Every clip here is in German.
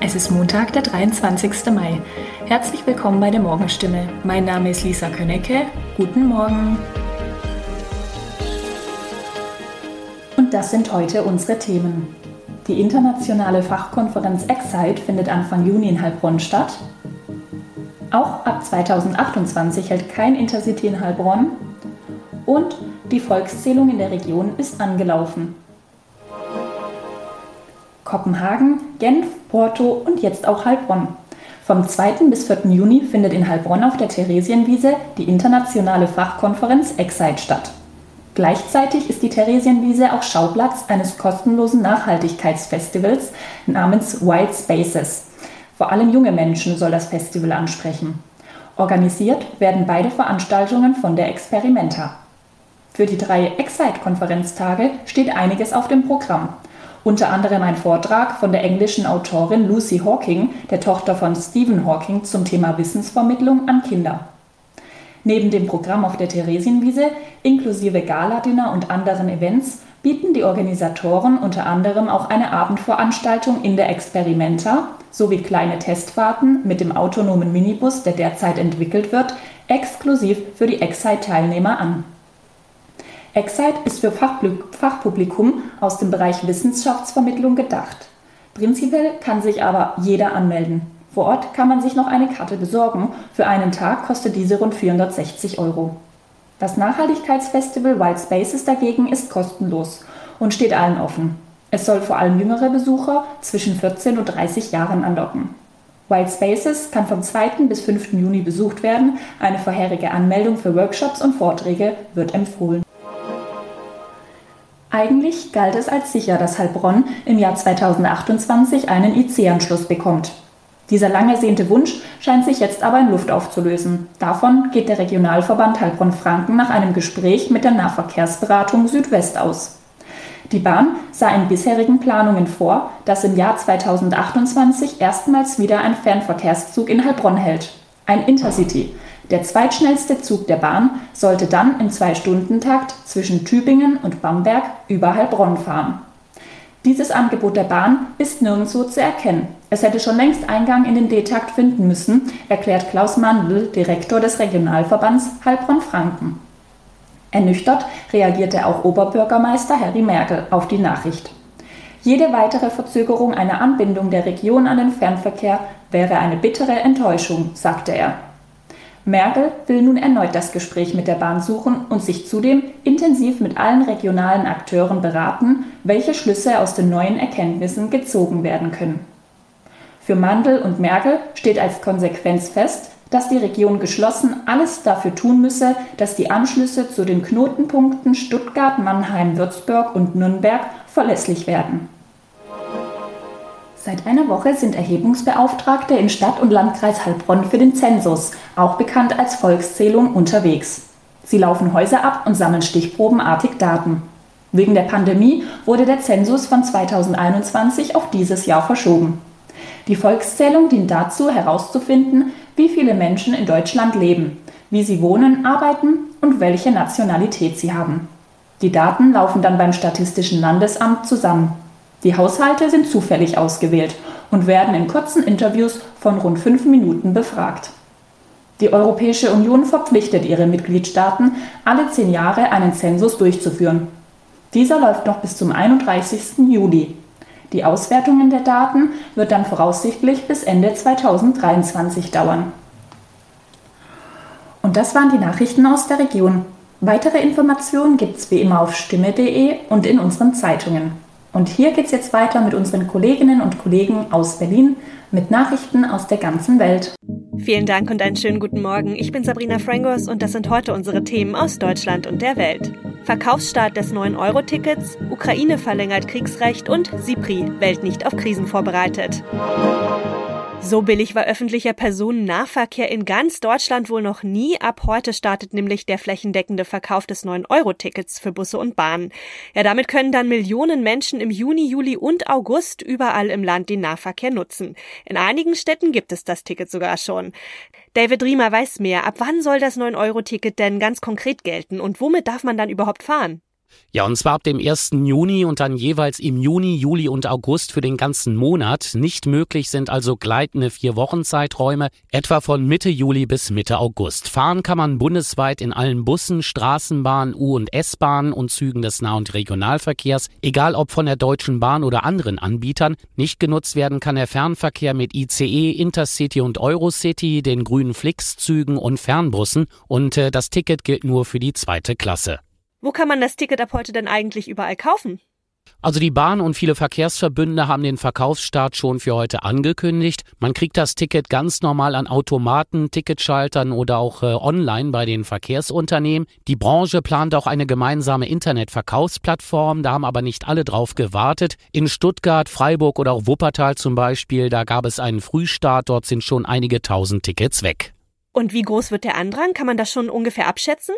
Es ist Montag, der 23. Mai. Herzlich willkommen bei der Morgenstimme. Mein Name ist Lisa Könecke. Guten Morgen. Und das sind heute unsere Themen. Die internationale Fachkonferenz Excite findet Anfang Juni in Heilbronn statt. Auch ab 2028 hält kein Intercity in Heilbronn. Und die Volkszählung in der Region ist angelaufen. Kopenhagen, Genf, Porto und jetzt auch Heilbronn. Vom 2. bis 4. Juni findet in Heilbronn auf der Theresienwiese die internationale Fachkonferenz Excite statt. Gleichzeitig ist die Theresienwiese auch Schauplatz eines kostenlosen Nachhaltigkeitsfestivals namens Wild Spaces. Vor allem junge Menschen soll das Festival ansprechen. Organisiert werden beide Veranstaltungen von der Experimenta. Für die drei Excite-Konferenztage steht einiges auf dem Programm. Unter anderem ein Vortrag von der englischen Autorin Lucy Hawking, der Tochter von Stephen Hawking, zum Thema Wissensvermittlung an Kinder. Neben dem Programm auf der Theresienwiese, inklusive Gala-Dinner und anderen Events, bieten die Organisatoren unter anderem auch eine Abendveranstaltung in der Experimenta sowie kleine Testfahrten mit dem autonomen Minibus, der derzeit entwickelt wird, exklusiv für die Excite-Teilnehmer an. Excite ist für Fachpublikum aus dem Bereich Wissenschaftsvermittlung gedacht. Prinzipiell kann sich aber jeder anmelden. Vor Ort kann man sich noch eine Karte besorgen. Für einen Tag kostet diese rund 460 Euro. Das Nachhaltigkeitsfestival Wild Spaces dagegen ist kostenlos und steht allen offen. Es soll vor allem jüngere Besucher zwischen 14 und 30 Jahren anlocken. Wild Spaces kann vom 2. bis 5. Juni besucht werden. Eine vorherige Anmeldung für Workshops und Vorträge wird empfohlen. Eigentlich galt es als sicher, dass Heilbronn im Jahr 2028 einen IC-Anschluss bekommt. Dieser lang ersehnte Wunsch scheint sich jetzt aber in Luft aufzulösen. Davon geht der Regionalverband Heilbronn-Franken nach einem Gespräch mit der Nahverkehrsberatung Südwest aus. Die Bahn sah in bisherigen Planungen vor, dass im Jahr 2028 erstmals wieder ein Fernverkehrszug in Heilbronn hält. Ein Intercity, der zweitschnellste Zug der Bahn sollte dann im Zwei-Stunden-Takt zwischen Tübingen und Bamberg über Heilbronn fahren. Dieses Angebot der Bahn ist nirgendwo zu erkennen. Es hätte schon längst Eingang in den D-Takt finden müssen, erklärt Klaus Mandl, Direktor des Regionalverbands Heilbronn-Franken. Ernüchtert reagierte auch Oberbürgermeister Harry Merkel auf die Nachricht. Jede weitere Verzögerung einer Anbindung der Region an den Fernverkehr wäre eine bittere Enttäuschung, sagte er. Merkel will nun erneut das Gespräch mit der Bahn suchen und sich zudem intensiv mit allen regionalen Akteuren beraten, welche Schlüsse aus den neuen Erkenntnissen gezogen werden können. Für Mandel und Merkel steht als Konsequenz fest, dass die Region geschlossen alles dafür tun müsse, dass die Anschlüsse zu den Knotenpunkten Stuttgart, Mannheim, Würzburg und Nürnberg verlässlich werden. Seit einer Woche sind Erhebungsbeauftragte in Stadt und Landkreis Heilbronn für den Zensus, auch bekannt als Volkszählung, unterwegs. Sie laufen Häuser ab und sammeln stichprobenartig Daten. Wegen der Pandemie wurde der Zensus von 2021 auf dieses Jahr verschoben. Die Volkszählung dient dazu, herauszufinden, wie viele Menschen in Deutschland leben, wie sie wohnen, arbeiten und welche Nationalität sie haben. Die Daten laufen dann beim Statistischen Landesamt zusammen. Die Haushalte sind zufällig ausgewählt und werden in kurzen Interviews von rund fünf Minuten befragt. Die Europäische Union verpflichtet ihre Mitgliedstaaten, alle zehn Jahre einen Zensus durchzuführen. Dieser läuft noch bis zum 31. Juli. Die Auswertung der Daten wird dann voraussichtlich bis Ende 2023 dauern. Und das waren die Nachrichten aus der Region. Weitere Informationen gibt es wie immer auf stimme.de und in unseren Zeitungen. Und hier geht es jetzt weiter mit unseren Kolleginnen und Kollegen aus Berlin mit Nachrichten aus der ganzen Welt. Vielen Dank und einen schönen guten Morgen. Ich bin Sabrina Frangos und das sind heute unsere Themen aus Deutschland und der Welt. Verkaufsstart des 9-Euro-Tickets, Ukraine verlängert Kriegsrecht und SIPRI, Welt nicht auf Krisen vorbereitet. So billig war öffentlicher Personennahverkehr in ganz Deutschland wohl noch nie. Ab heute startet nämlich der flächendeckende Verkauf des 9-Euro-Tickets für Busse und Bahnen. Ja, damit können dann Millionen Menschen im Juni, Juli und August überall im Land den Nahverkehr nutzen. In einigen Städten gibt es das Ticket sogar schon. David Riemer weiß mehr. Ab wann soll das 9-Euro-Ticket denn ganz konkret gelten und womit darf man dann überhaupt fahren? Ja, und zwar ab dem 1. Juni und dann jeweils im Juni, Juli und August für den ganzen Monat. Nicht möglich sind also gleitende Vier-Wochen-Zeiträume, etwa von Mitte Juli bis Mitte August. Fahren kann man bundesweit in allen Bussen, Straßenbahnen, U- und S-Bahnen und Zügen des Nah- und Regionalverkehrs, egal ob von der Deutschen Bahn oder anderen Anbietern. Nicht genutzt werden kann der Fernverkehr mit ICE, Intercity und Eurocity, den grünen Flix-Zügen und Fernbussen und äh, das Ticket gilt nur für die zweite Klasse. Wo kann man das Ticket ab heute denn eigentlich überall kaufen? Also die Bahn und viele Verkehrsverbünde haben den Verkaufsstart schon für heute angekündigt. Man kriegt das Ticket ganz normal an Automaten, Ticketschaltern oder auch äh, online bei den Verkehrsunternehmen. Die Branche plant auch eine gemeinsame Internetverkaufsplattform, da haben aber nicht alle drauf gewartet. In Stuttgart, Freiburg oder auch Wuppertal zum Beispiel, da gab es einen Frühstart, dort sind schon einige tausend Tickets weg. Und wie groß wird der Andrang? Kann man das schon ungefähr abschätzen?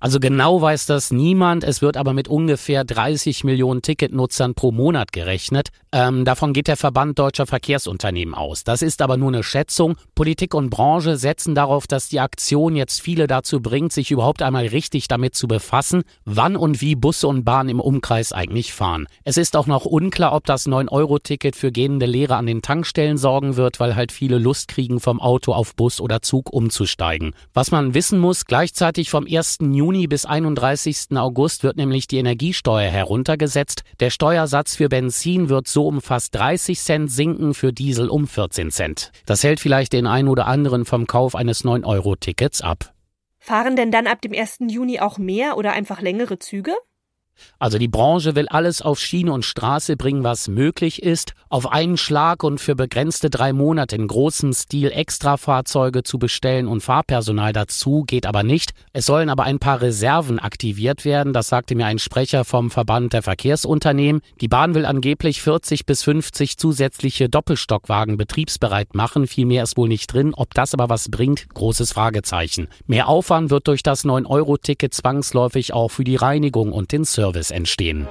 Also genau weiß das niemand. Es wird aber mit ungefähr 30 Millionen Ticketnutzern pro Monat gerechnet. Ähm, davon geht der Verband deutscher Verkehrsunternehmen aus. Das ist aber nur eine Schätzung. Politik und Branche setzen darauf, dass die Aktion jetzt viele dazu bringt, sich überhaupt einmal richtig damit zu befassen, wann und wie Busse und Bahnen im Umkreis eigentlich fahren. Es ist auch noch unklar, ob das 9-Euro-Ticket für gehende Lehrer an den Tankstellen sorgen wird, weil halt viele Lust kriegen, vom Auto auf Bus oder Zug umzusteigen. Was man wissen muss, gleichzeitig vom 1. Juni bis 31. August wird nämlich die Energiesteuer heruntergesetzt. Der Steuersatz für Benzin wird so um fast 30 Cent sinken, für Diesel um 14 Cent. Das hält vielleicht den einen oder anderen vom Kauf eines 9-Euro-Tickets ab. Fahren denn dann ab dem 1. Juni auch mehr oder einfach längere Züge? Also die Branche will alles auf Schiene und Straße bringen, was möglich ist, auf einen Schlag und für begrenzte drei Monate in großem Stil Extrafahrzeuge zu bestellen und Fahrpersonal dazu, geht aber nicht. Es sollen aber ein paar Reserven aktiviert werden, das sagte mir ein Sprecher vom Verband der Verkehrsunternehmen. Die Bahn will angeblich 40 bis 50 zusätzliche Doppelstockwagen betriebsbereit machen, viel mehr ist wohl nicht drin, ob das aber was bringt, großes Fragezeichen. Mehr Aufwand wird durch das 9-Euro-Ticket zwangsläufig auch für die Reinigung und den Service Service entstehen.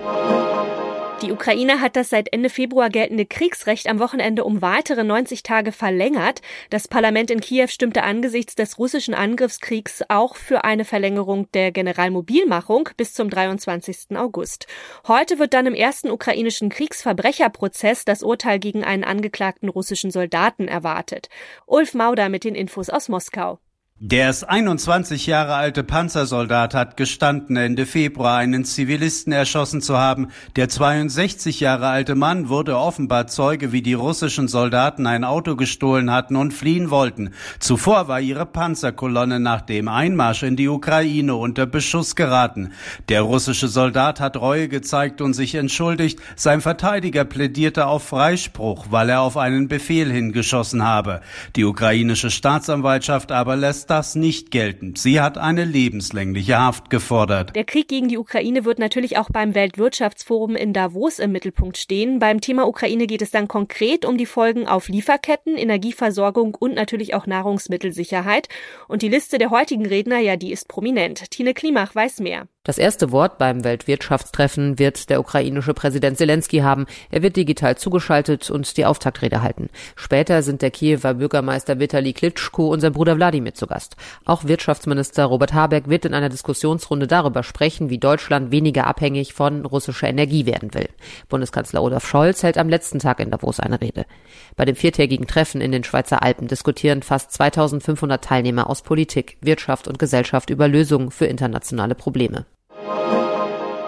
Die Ukraine hat das seit Ende Februar geltende Kriegsrecht am Wochenende um weitere 90 Tage verlängert. Das Parlament in Kiew stimmte angesichts des russischen Angriffskriegs auch für eine Verlängerung der Generalmobilmachung bis zum 23. August. Heute wird dann im ersten ukrainischen Kriegsverbrecherprozess das Urteil gegen einen angeklagten russischen Soldaten erwartet. Ulf Mauder mit den Infos aus Moskau. Der erst 21 Jahre alte Panzersoldat hat gestanden, Ende Februar einen Zivilisten erschossen zu haben. Der 62 Jahre alte Mann wurde offenbar Zeuge, wie die russischen Soldaten ein Auto gestohlen hatten und fliehen wollten. Zuvor war ihre Panzerkolonne nach dem Einmarsch in die Ukraine unter Beschuss geraten. Der russische Soldat hat Reue gezeigt und sich entschuldigt. Sein Verteidiger plädierte auf Freispruch, weil er auf einen Befehl hingeschossen habe. Die ukrainische Staatsanwaltschaft aber lässt das nicht geltend. Sie hat eine lebenslängliche Haft gefordert. Der Krieg gegen die Ukraine wird natürlich auch beim Weltwirtschaftsforum in Davos im Mittelpunkt stehen. Beim Thema Ukraine geht es dann konkret um die Folgen auf Lieferketten, Energieversorgung und natürlich auch Nahrungsmittelsicherheit. Und die Liste der heutigen Redner, ja, die ist prominent. Tine Klimach weiß mehr. Das erste Wort beim Weltwirtschaftstreffen wird der ukrainische Präsident Zelensky haben. Er wird digital zugeschaltet und die Auftaktrede halten. Später sind der Kiewer Bürgermeister Vitali Klitschko und sein Bruder Wladimir zu Gast. Auch Wirtschaftsminister Robert Habeck wird in einer Diskussionsrunde darüber sprechen, wie Deutschland weniger abhängig von russischer Energie werden will. Bundeskanzler Olaf Scholz hält am letzten Tag in Davos eine Rede. Bei dem viertägigen Treffen in den Schweizer Alpen diskutieren fast 2500 Teilnehmer aus Politik, Wirtschaft und Gesellschaft über Lösungen für internationale Probleme.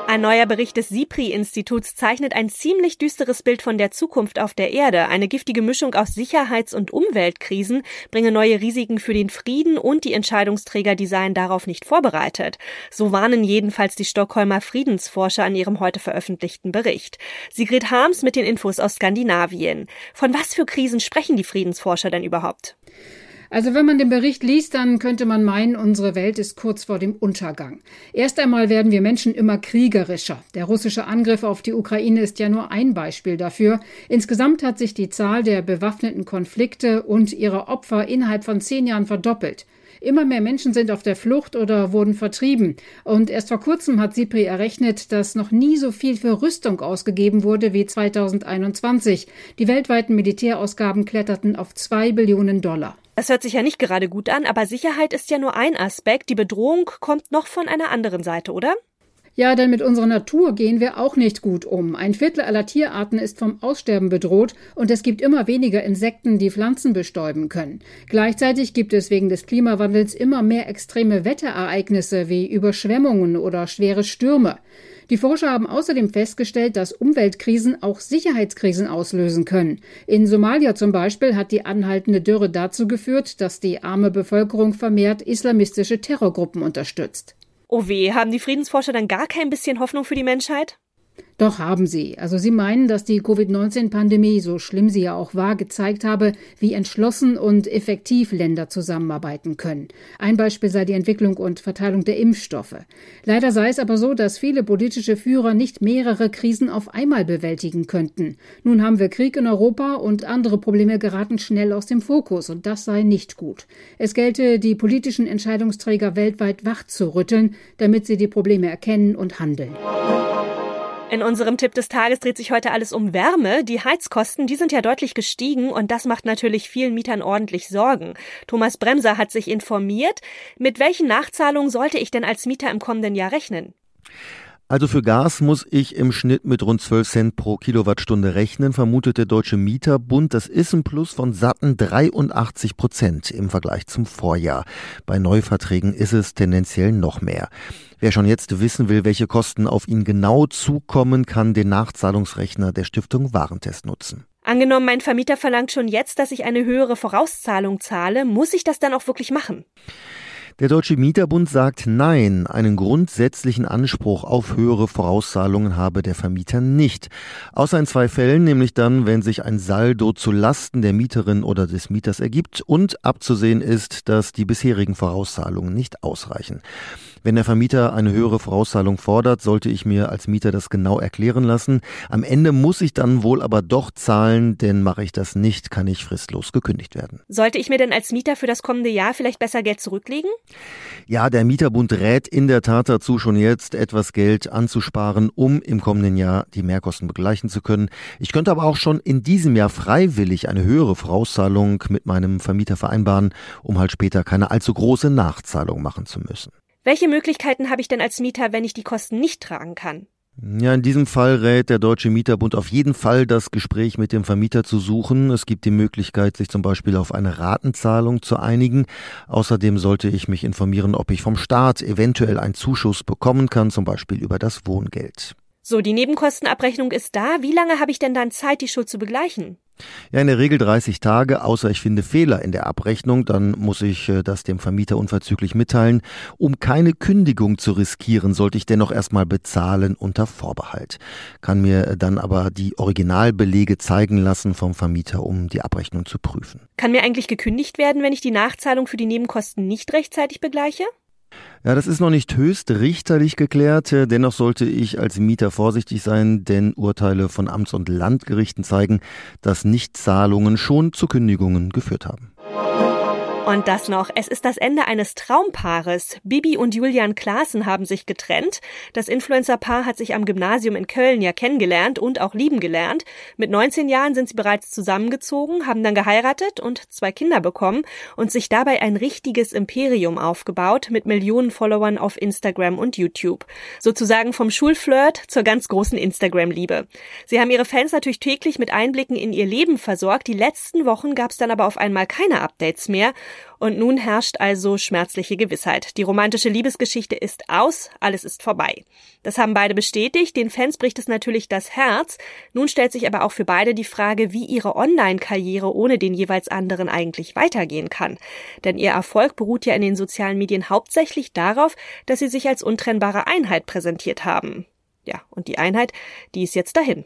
Ein neuer Bericht des SIPRI-Instituts zeichnet ein ziemlich düsteres Bild von der Zukunft auf der Erde. Eine giftige Mischung aus Sicherheits- und Umweltkrisen bringe neue Risiken für den Frieden und die Entscheidungsträger, die seien darauf nicht vorbereitet. So warnen jedenfalls die Stockholmer Friedensforscher in ihrem heute veröffentlichten Bericht. Sigrid Harms mit den Infos aus Skandinavien. Von was für Krisen sprechen die Friedensforscher denn überhaupt? Also wenn man den Bericht liest, dann könnte man meinen, unsere Welt ist kurz vor dem Untergang. Erst einmal werden wir Menschen immer kriegerischer. Der russische Angriff auf die Ukraine ist ja nur ein Beispiel dafür. Insgesamt hat sich die Zahl der bewaffneten Konflikte und ihrer Opfer innerhalb von zehn Jahren verdoppelt. Immer mehr Menschen sind auf der Flucht oder wurden vertrieben. Und erst vor kurzem hat SIPRI errechnet, dass noch nie so viel für Rüstung ausgegeben wurde wie 2021. Die weltweiten Militärausgaben kletterten auf zwei Billionen Dollar. Das hört sich ja nicht gerade gut an, aber Sicherheit ist ja nur ein Aspekt. Die Bedrohung kommt noch von einer anderen Seite, oder? Ja, denn mit unserer Natur gehen wir auch nicht gut um. Ein Viertel aller Tierarten ist vom Aussterben bedroht und es gibt immer weniger Insekten, die Pflanzen bestäuben können. Gleichzeitig gibt es wegen des Klimawandels immer mehr extreme Wetterereignisse wie Überschwemmungen oder schwere Stürme. Die Forscher haben außerdem festgestellt, dass Umweltkrisen auch Sicherheitskrisen auslösen können. In Somalia zum Beispiel hat die anhaltende Dürre dazu geführt, dass die arme Bevölkerung vermehrt islamistische Terrorgruppen unterstützt. Oh weh, haben die Friedensforscher dann gar kein bisschen Hoffnung für die Menschheit? Doch haben sie. Also sie meinen, dass die Covid-19-Pandemie, so schlimm sie ja auch war, gezeigt habe, wie entschlossen und effektiv Länder zusammenarbeiten können. Ein Beispiel sei die Entwicklung und Verteilung der Impfstoffe. Leider sei es aber so, dass viele politische Führer nicht mehrere Krisen auf einmal bewältigen könnten. Nun haben wir Krieg in Europa und andere Probleme geraten schnell aus dem Fokus und das sei nicht gut. Es gelte, die politischen Entscheidungsträger weltweit wach zu rütteln, damit sie die Probleme erkennen und handeln. In unserem Tipp des Tages dreht sich heute alles um Wärme. Die Heizkosten, die sind ja deutlich gestiegen und das macht natürlich vielen Mietern ordentlich Sorgen. Thomas Bremser hat sich informiert. Mit welchen Nachzahlungen sollte ich denn als Mieter im kommenden Jahr rechnen? Also für Gas muss ich im Schnitt mit rund 12 Cent pro Kilowattstunde rechnen, vermutet der Deutsche Mieterbund. Das ist ein Plus von satten 83 Prozent im Vergleich zum Vorjahr. Bei Neuverträgen ist es tendenziell noch mehr. Wer schon jetzt wissen will, welche Kosten auf ihn genau zukommen, kann den Nachzahlungsrechner der Stiftung Warentest nutzen. Angenommen, mein Vermieter verlangt schon jetzt, dass ich eine höhere Vorauszahlung zahle, muss ich das dann auch wirklich machen? Der Deutsche Mieterbund sagt Nein, einen grundsätzlichen Anspruch auf höhere Vorauszahlungen habe der Vermieter nicht. Außer in zwei Fällen, nämlich dann, wenn sich ein Saldo zu Lasten der Mieterin oder des Mieters ergibt und abzusehen ist, dass die bisherigen Vorauszahlungen nicht ausreichen. Wenn der Vermieter eine höhere Vorauszahlung fordert, sollte ich mir als Mieter das genau erklären lassen. Am Ende muss ich dann wohl aber doch zahlen, denn mache ich das nicht, kann ich fristlos gekündigt werden. Sollte ich mir denn als Mieter für das kommende Jahr vielleicht besser Geld zurücklegen? Ja, der Mieterbund rät in der Tat dazu, schon jetzt etwas Geld anzusparen, um im kommenden Jahr die Mehrkosten begleichen zu können. Ich könnte aber auch schon in diesem Jahr freiwillig eine höhere Vorauszahlung mit meinem Vermieter vereinbaren, um halt später keine allzu große Nachzahlung machen zu müssen. Welche Möglichkeiten habe ich denn als Mieter, wenn ich die Kosten nicht tragen kann? Ja, in diesem Fall rät der Deutsche Mieterbund auf jeden Fall, das Gespräch mit dem Vermieter zu suchen. Es gibt die Möglichkeit, sich zum Beispiel auf eine Ratenzahlung zu einigen. Außerdem sollte ich mich informieren, ob ich vom Staat eventuell einen Zuschuss bekommen kann, zum Beispiel über das Wohngeld. So, die Nebenkostenabrechnung ist da. Wie lange habe ich denn dann Zeit, die Schuld zu begleichen? Ja, in der Regel 30 Tage, außer ich finde Fehler in der Abrechnung, dann muss ich äh, das dem Vermieter unverzüglich mitteilen. Um keine Kündigung zu riskieren, sollte ich dennoch erstmal bezahlen unter Vorbehalt. Kann mir äh, dann aber die Originalbelege zeigen lassen vom Vermieter, um die Abrechnung zu prüfen. Kann mir eigentlich gekündigt werden, wenn ich die Nachzahlung für die Nebenkosten nicht rechtzeitig begleiche? Ja, das ist noch nicht höchst richterlich geklärt. Dennoch sollte ich als Mieter vorsichtig sein, denn Urteile von Amts- und Landgerichten zeigen, dass Nichtzahlungen schon zu Kündigungen geführt haben. Und das noch. Es ist das Ende eines Traumpaares. Bibi und Julian Klaassen haben sich getrennt. Das Influencer-Paar hat sich am Gymnasium in Köln ja kennengelernt und auch lieben gelernt. Mit 19 Jahren sind sie bereits zusammengezogen, haben dann geheiratet und zwei Kinder bekommen und sich dabei ein richtiges Imperium aufgebaut mit Millionen Followern auf Instagram und YouTube. Sozusagen vom Schulflirt zur ganz großen Instagram-Liebe. Sie haben ihre Fans natürlich täglich mit Einblicken in ihr Leben versorgt. Die letzten Wochen gab es dann aber auf einmal keine Updates mehr. Und nun herrscht also schmerzliche Gewissheit. Die romantische Liebesgeschichte ist aus, alles ist vorbei. Das haben beide bestätigt, den Fans bricht es natürlich das Herz. Nun stellt sich aber auch für beide die Frage, wie ihre Online-Karriere ohne den jeweils anderen eigentlich weitergehen kann. Denn ihr Erfolg beruht ja in den sozialen Medien hauptsächlich darauf, dass sie sich als untrennbare Einheit präsentiert haben. Ja, und die Einheit, die ist jetzt dahin.